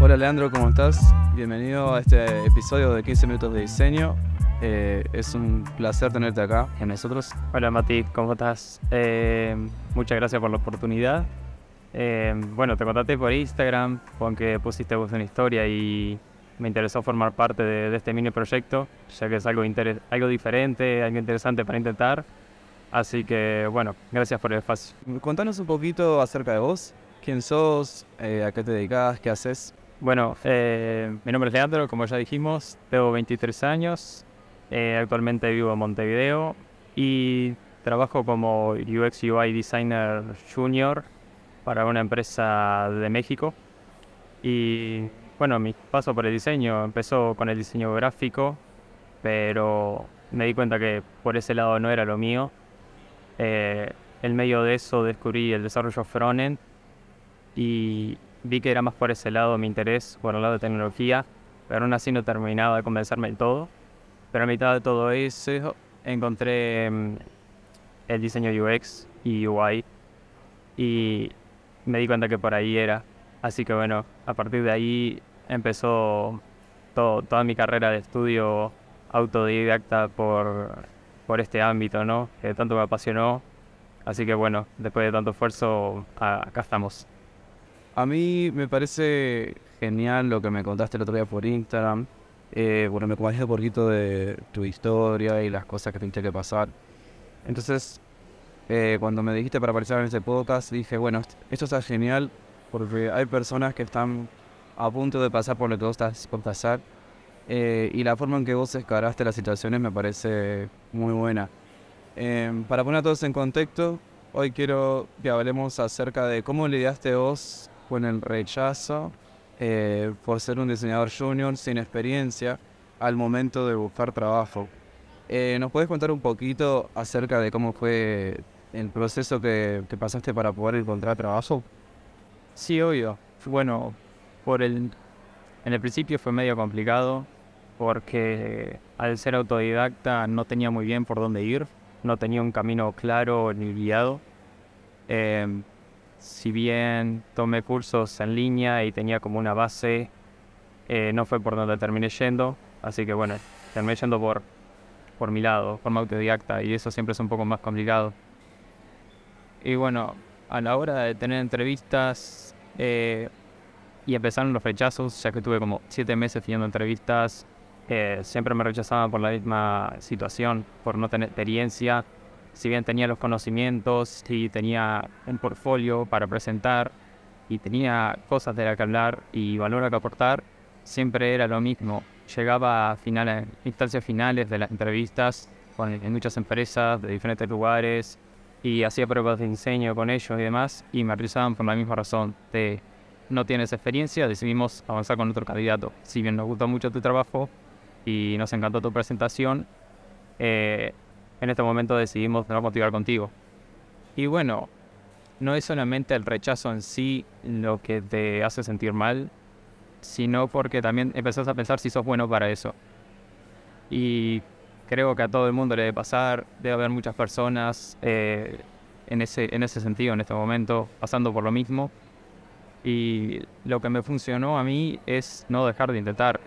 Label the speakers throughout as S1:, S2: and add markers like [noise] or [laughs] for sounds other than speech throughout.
S1: Hola Leandro, ¿cómo estás? Bienvenido a este episodio de 15 minutos de diseño. Eh, es un placer tenerte acá en nosotros.
S2: Hola Mati, ¿cómo estás? Eh, muchas gracias por la oportunidad. Eh, bueno, te contacté por Instagram, porque pusiste vos una historia y me interesó formar parte de, este mini proyecto, ya que es algo, algo diferente, algo interesante para intentar. Así que bueno, gracias por el espacio.
S1: Contanos un poquito acerca de vos. ¿Quién sos? ¿A qué te dedicas? ¿Qué haces?
S2: Bueno, eh, mi nombre es Leandro, como ya dijimos, tengo 23 años, eh, actualmente vivo en Montevideo y trabajo como UX UI Designer Junior para una empresa de México. Y bueno, mi paso por el diseño empezó con el diseño gráfico, pero me di cuenta que por ese lado no era lo mío. Eh, en medio de eso descubrí el desarrollo frontend y vi que era más por ese lado mi interés, por el lado de tecnología, pero aún así no terminaba de convencerme del todo. Pero a mitad de todo eso encontré mm, el diseño UX y UI y me di cuenta que por ahí era. Así que bueno, a partir de ahí empezó toda mi carrera de estudio autodidacta por, por este ámbito, ¿no? Que tanto me apasionó. Así que bueno, después de tanto esfuerzo, acá estamos.
S1: A mí me parece genial lo que me contaste el otro día por Instagram. Eh, bueno, me contaste un poquito de tu historia y las cosas que tuviste que pasar. Entonces, eh, cuando me dijiste para aparecer en ese podcast, dije, bueno, esto está genial porque hay personas que están a punto de pasar por lo que vos estás por pasar. Eh, y la forma en que vos escaraste las situaciones me parece muy buena. Em, para poner a todos en contexto, hoy quiero que hablemos acerca de cómo lidiaste vos con el rechazo eh, por ser un diseñador junior sin experiencia al momento de buscar trabajo. Eh, ¿Nos puedes contar un poquito acerca de cómo fue el proceso que, pasaste para poder encontrar trabajo?
S2: Sí, obvio. Bueno, por el, en el principio fue medio complicado porque al ser autodidacta no tenía muy bien por dónde ir, no tenía un camino claro ni guiado. Eh, si bien tomé cursos en línea y tenía como una base, eh, no fue por donde terminé yendo. Así que bueno, terminé yendo por, por mi lado, forma autodidacta, y eso siempre es un poco más complicado. Y bueno, a la hora de tener entrevistas eh, y empezaron los rechazos, ya que tuve como siete meses teniendo entrevistas, eh, siempre me rechazaban por la misma situación, por no tener experiencia si bien tenía los conocimientos y tenía un portfolio para presentar y tenía cosas de las que hablar y valor a que aportar, siempre era lo mismo. Llegaba a instancias finales de las entrevistas en muchas empresas de diferentes lugares y hacía pruebas de diseño con ellos y demás y me rechazaban por la misma razón no tienes experiencia, decidimos avanzar con otro candidato. Si bien nos gustó mucho tu trabajo y nos encantó tu presentación, eh, en este momento decidimos no motivar contigo. Y bueno, no es solamente el rechazo en sí lo que te hace sentir mal, sino porque también empezás a pensar si sos bueno para eso. Y creo que a todo el mundo le debe pasar, debe haber muchas personas eh, en, ese, en ese sentido en este momento pasando por lo mismo. Y lo que me funcionó a mí es no dejar de intentar.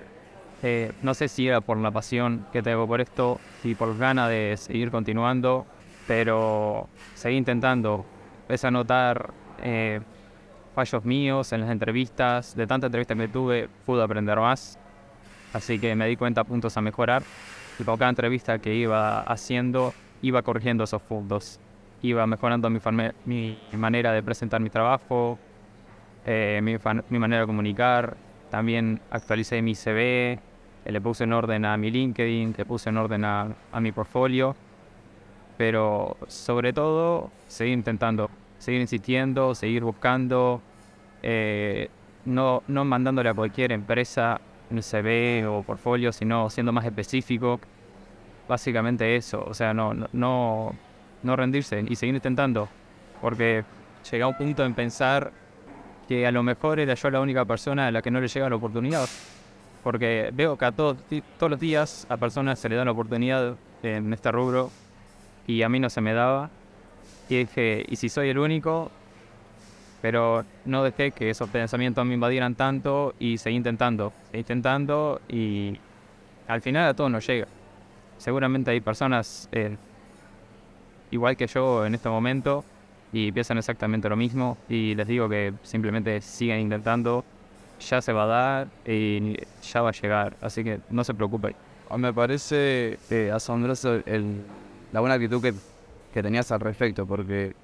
S2: Eh, no sé si era por la pasión que tengo por esto, si por ganas de seguir continuando, pero seguí intentando. Empecé a notar eh, fallos míos en las entrevistas, de tantas entrevistas que tuve, pude aprender más. Así que me di cuenta puntos a mejorar. Y por cada entrevista que iba haciendo, iba corrigiendo esos puntos. Iba mejorando mi, mi manera de presentar mi trabajo, eh, mi, mi manera de comunicar. También actualicé mi CV, le puse en orden a mi LinkedIn, le puse en orden a, mi portfolio, pero sobre todo seguir intentando, seguir insistiendo, seguir buscando, eh, no, no mandándole a cualquier empresa un CV o portfolio, sino siendo más específico. Básicamente eso, o sea, no, no, no rendirse y seguir intentando, porque llega un punto en pensar que a lo mejor era yo la única persona a la que no le llega la oportunidad porque veo que a todos, todos los días a personas se le da la oportunidad en este rubro y a mí no se me daba. Y dije, ¿y si soy el único? Pero no dejé que esos pensamientos me invadieran tanto y seguí intentando, seguí intentando y al final a todo nos llega. Seguramente hay personas eh, igual que yo en este momento y piensan exactamente lo mismo y les digo que simplemente sigan intentando, ya se va a dar y ya va a llegar, así que no se preocupen.
S1: Ah, Me parece eh, asombroso el, la buena actitud que, que tenías al respecto, porque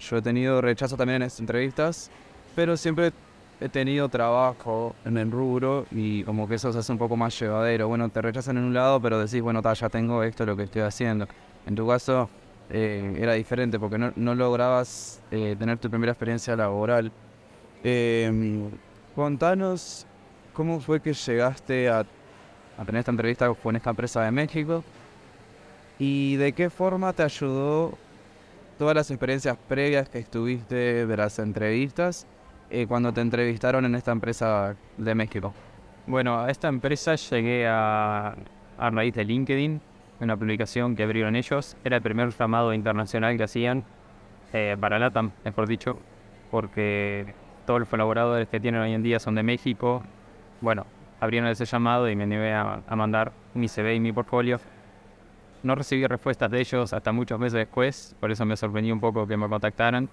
S1: yo he tenido rechazo también en estas entrevistas, pero siempre he tenido trabajo en el rubro y como que eso se hace un poco más llevadero. Bueno, te rechazan en un lado, pero decís, bueno, ta, ya tengo esto, lo que estoy haciendo. En tu caso eh, era diferente porque no, no lograbas eh, tener tu primera experiencia laboral. Eh, contanos cómo fue que llegaste a, a tener esta entrevista con esta empresa de México y de qué forma te ayudó todas las experiencias previas que estuviste de las entrevistas eh, cuando te entrevistaron en esta empresa de México.
S2: Bueno, a esta empresa llegué a, a raíz de LinkedIn, una publicación que abrieron ellos. Era el primer llamado internacional que hacían eh, para LATAM, mejor dicho, porque todos los colaboradores que tienen hoy en día son de México. Bueno, abrieron ese llamado y me animé a, a mandar mi CV y mi portfolio. No recibí respuestas de ellos hasta muchos meses después, por eso me sorprendió un poco que me contactaran.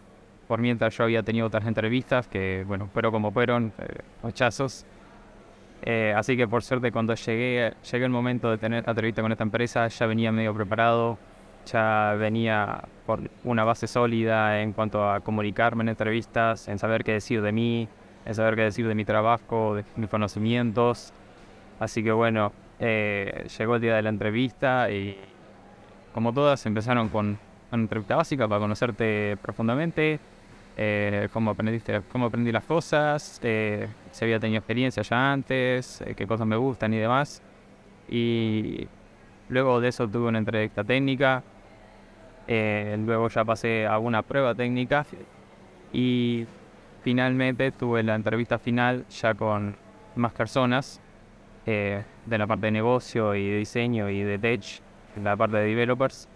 S2: Por mientras yo había tenido otras entrevistas que, bueno, pero como fueron, eh, rechazos. Eh, así que por suerte cuando llegué, llegué el momento de tener entrevista con esta empresa, ya venía medio preparado, ya venía por una base sólida en cuanto a comunicarme en entrevistas, en saber qué decir de mí, en saber qué decir de mi trabajo, de mis conocimientos. Así que bueno, eh, llegó el día de la entrevista y como todas empezaron con una entrevista básica para conocerte profundamente, eh, cómo aprendiste, cómo aprendí las cosas, eh, si había tenido experiencia ya antes, eh, qué cosas me gustan y demás. Y luego de eso tuve una entrevista técnica, eh, luego ya pasé a una prueba técnica. Y finalmente tuve la entrevista final ya con más personas eh, de la parte de negocio y de diseño y de tech, la parte de developers.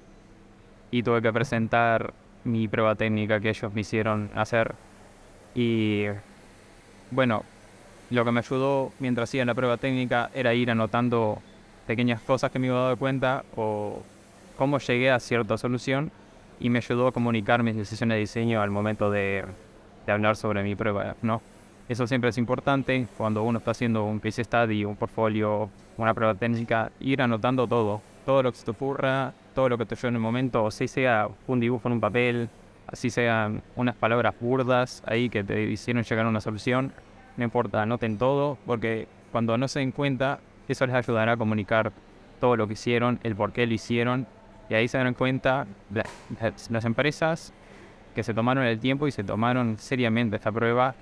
S2: Y tuve que presentar mi prueba técnica que ellos me hicieron hacer. Y bueno, lo que me ayudó mientras hacía la prueba técnica era ir anotando pequeñas cosas que me iba dando cuenta o cómo llegué a cierta solución y me ayudó a comunicar mis decisiones de diseño al momento de, hablar sobre mi prueba, ¿no? Eso siempre es importante cuando uno está haciendo un case study, un portfolio, una prueba técnica, ir anotando todo, todo lo que se te ocurra, todo lo que te ayude en el momento, así sea un dibujo en un papel, así sean unas palabras burdas ahí que te hicieron llegar a una solución, no importa, anoten todo, porque cuando no se den cuenta, eso les ayudará a comunicar todo lo que hicieron, el por qué lo hicieron, y ahí se darán cuenta la- las, las empresas que se tomaron el tiempo y se tomaron seriamente esta prueba,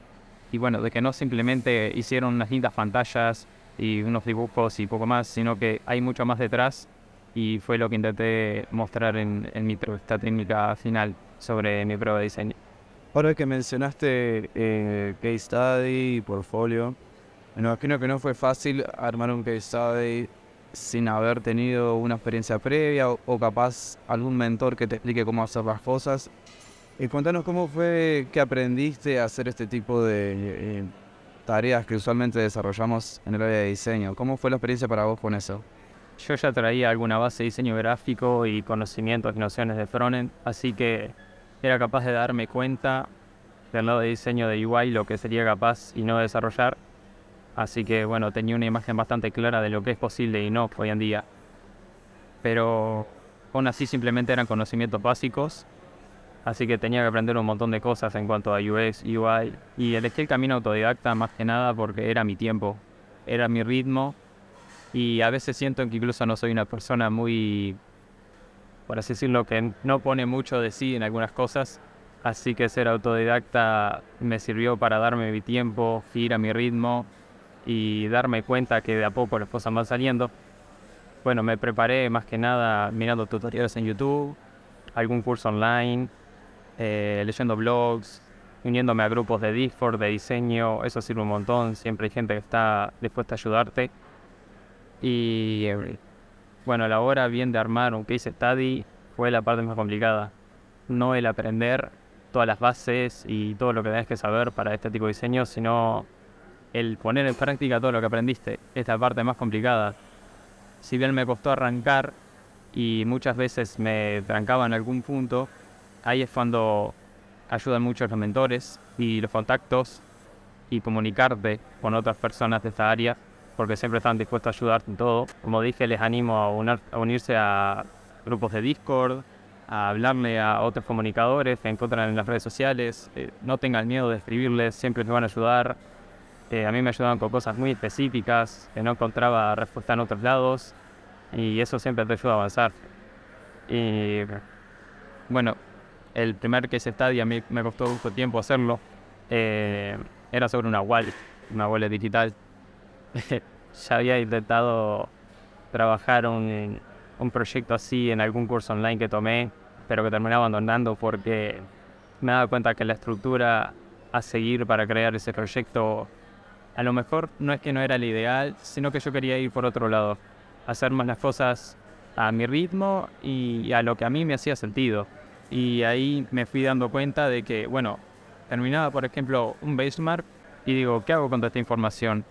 S2: y bueno, de que no simplemente hicieron unas lindas pantallas y unos dibujos y poco más, sino que hay mucho más detrás y fue lo que intenté mostrar en, en mi entrevista técnica final sobre mi prueba de diseño.
S1: Ahora que mencionaste eh, case study y portfolio, me imagino que no fue fácil armar un case study sin haber tenido una experiencia previa o, o capaz algún mentor que te explique cómo hacer las cosas. Y cuéntanos cómo fue que aprendiste a hacer este tipo de eh, tareas que usualmente desarrollamos en el área de diseño. ¿Cómo fue la experiencia para vos con eso?
S2: Yo ya traía alguna base de diseño gráfico y conocimientos y nociones de frontend, así que era capaz de darme cuenta del lado de diseño de UI lo que sería capaz y no desarrollar. Así que bueno, tenía una imagen bastante clara de lo que es posible y no hoy en día. Pero aún así simplemente eran conocimientos básicos. Así que tenía que aprender un montón de cosas en cuanto a UX, UI. Y elegí el camino autodidacta más que nada porque era mi tiempo, era mi ritmo y a veces siento que incluso no soy una persona muy, por así decirlo, que no pone mucho de sí en algunas cosas. Así que ser autodidacta me sirvió para darme mi tiempo, ir a mi ritmo y darme cuenta que de a poco las cosas van saliendo. Bueno, me preparé más que nada mirando tutoriales en YouTube, algún curso online, eh, leyendo blogs, uniéndome a grupos de Discord, de diseño, eso sirve un montón, siempre hay gente que está dispuesta a ayudarte. Y eh, bueno, la hora bien de armar un case study, fue la parte más complicada. No el aprender todas las bases y todo lo que tenés que saber para este tipo de diseño, sino el poner en práctica todo lo que aprendiste. Esta parte más complicada. Si bien me costó arrancar y muchas veces me trancaba en algún punto, ahí es cuando ayudan mucho los mentores y los contactos y comunicarte con otras personas de esta área, porque siempre están dispuestos a ayudarte en todo. Como dije, les animo a, unirse a grupos de Discord, a hablarle a otros comunicadores que encuentran en las redes sociales. Eh, no tengan miedo de escribirles, siempre les van a ayudar. Eh, a mí me ayudaban con cosas muy específicas que no encontraba respuesta en otros lados y eso siempre te ayuda a avanzar. Y bueno, el primer case study a mí me costó mucho tiempo hacerlo. Eh, era sobre una wallet, una wallet digital. [laughs] ya había intentado trabajar un, un proyecto así en algún curso online que tomé, pero que terminé abandonando porque me daba cuenta que la estructura a seguir para crear ese proyecto a lo mejor no es que no era el ideal, sino que yo quería ir por otro lado, hacer más las cosas a mi ritmo y a lo que a mí me hacía sentido. Y ahí me fui dando cuenta de que, bueno, terminaba por ejemplo un benchmark y digo, ¿qué hago con toda esta información?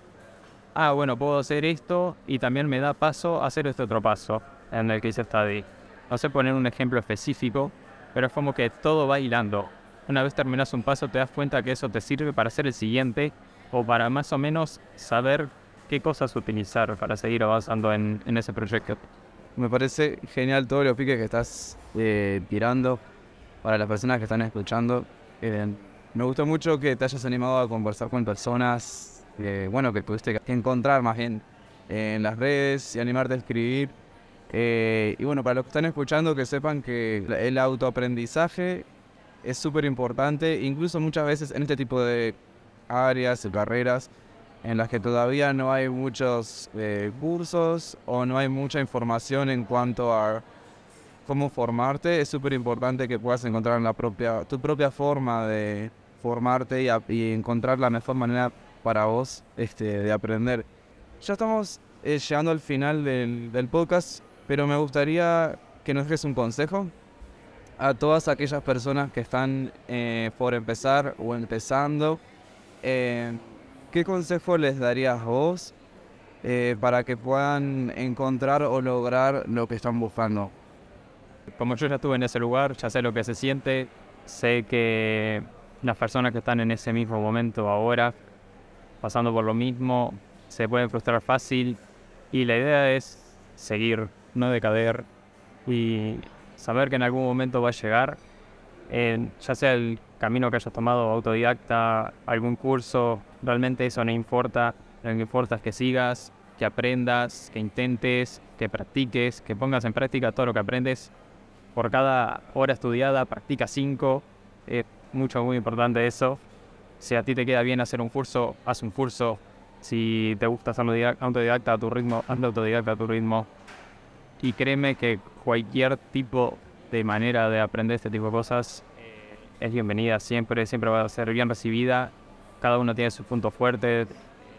S2: Ah, bueno, puedo hacer esto y también me da paso a hacer este otro paso en el que hice study. No sé poner un ejemplo específico, pero es como que todo va hilando. Una vez terminas un paso te das cuenta que eso te sirve para hacer el siguiente o para más o menos saber qué cosas utilizar para seguir avanzando en, ese proyecto.
S1: Me parece genial todo los piques que estás eh, tirando para las personas que están escuchando. Eh, me gustó mucho que te hayas animado a conversar con personas, eh, bueno, que pudiste encontrar más bien en las redes y animarte a escribir. Eh, y bueno, para los que están escuchando, que sepan que el autoaprendizaje es súper importante, incluso muchas veces en este tipo de áreas y carreras en las que todavía no hay muchos cursos o no hay mucha información en cuanto a cómo formarte, es súper importante que puedas encontrar la propia, tu propia forma de formarte y, encontrar la mejor manera para vos este, de aprender. Ya estamos eh, llegando al final del, podcast, pero me gustaría que nos des un consejo a todas aquellas personas que están eh, por empezar o empezando. Eh, ¿Qué consejo les darías vos para que puedan encontrar o lograr lo que están buscando?
S2: Como yo ya estuve en ese lugar, ya sé lo que se siente, sé que las personas que están en ese mismo momento ahora, pasando por lo mismo, se pueden frustrar fácil y la idea es seguir, no decader y saber que en algún momento va a llegar, ya sea el camino que hayas tomado autodidacta, algún curso, realmente eso no importa, lo que importa es que sigas, que aprendas, que intentes, que practiques, que pongas en práctica todo lo que aprendes por cada hora estudiada practica cinco. Es mucho, muy importante eso. Si a ti te queda bien hacer un curso, haz un curso. Si te gusta hacerlo autodidacta a tu ritmo, hazlo autodidacta a tu ritmo. Y créeme que cualquier tipo de manera de aprender este tipo de cosas eh, es bienvenida siempre, siempre va a ser bien recibida. Cada uno tiene su punto fuerte.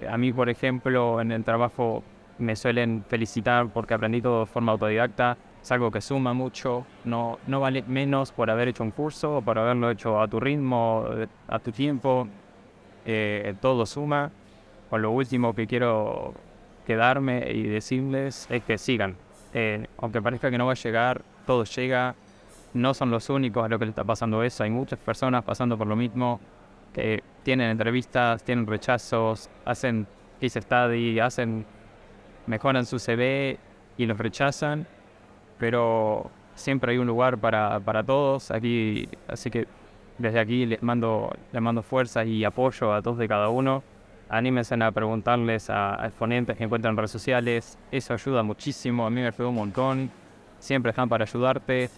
S2: A mí, por ejemplo, en el trabajo me suelen felicitar porque aprendí todo de forma autodidacta es algo que suma mucho, no, no vale menos por haber hecho un curso o por haberlo hecho a tu ritmo, a tu tiempo, eh, todo suma. Con lo último que quiero quedarme y decirles es que sigan. Eh, aunque parezca que no va a llegar, todo llega. No son los únicos a lo que le está pasando eso. Hay muchas personas pasando por lo mismo, que tienen entrevistas, tienen rechazos, hacen case study, hacen, mejoran su CV y los rechazan pero siempre hay un lugar para, para todos aquí, así que desde aquí les mando, les mando fuerzas y apoyo a todos de cada uno. Anímense a preguntarles a, exponentes que encuentran en redes sociales, eso ayuda muchísimo, a mí me ayudó un montón, siempre están para ayudarte,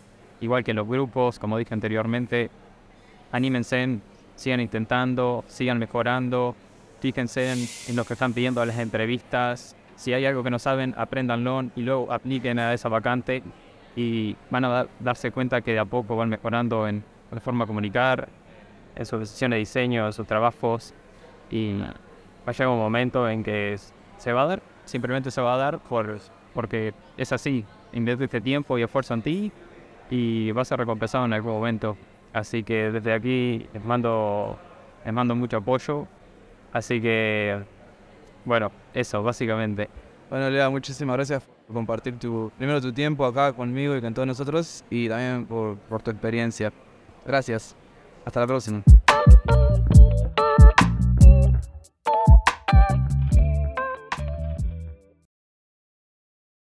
S2: igual que en los grupos, como dije anteriormente, anímense, sigan intentando, sigan mejorando, fíjense en, en lo que están pidiendo las entrevistas, si hay algo que no saben, apréndanlo y luego apliquen a esa vacante y van a darse cuenta que de a poco van mejorando en la forma de comunicar, en sus sesiones de diseño, en sus trabajos y va a llegar un momento en que se va a dar, simplemente se va a dar por, porque es así, invierte este tiempo y esfuerzo en ti y va a ser recompensado en algún momento. Así que desde aquí les mando, les mando mucho apoyo. Así que, bueno, eso, básicamente.
S1: Bueno, Lea, muchísimas gracias por compartir tu, primero tu tiempo acá conmigo y con todos nosotros y también por, por tu experiencia. Gracias. Hasta la próxima.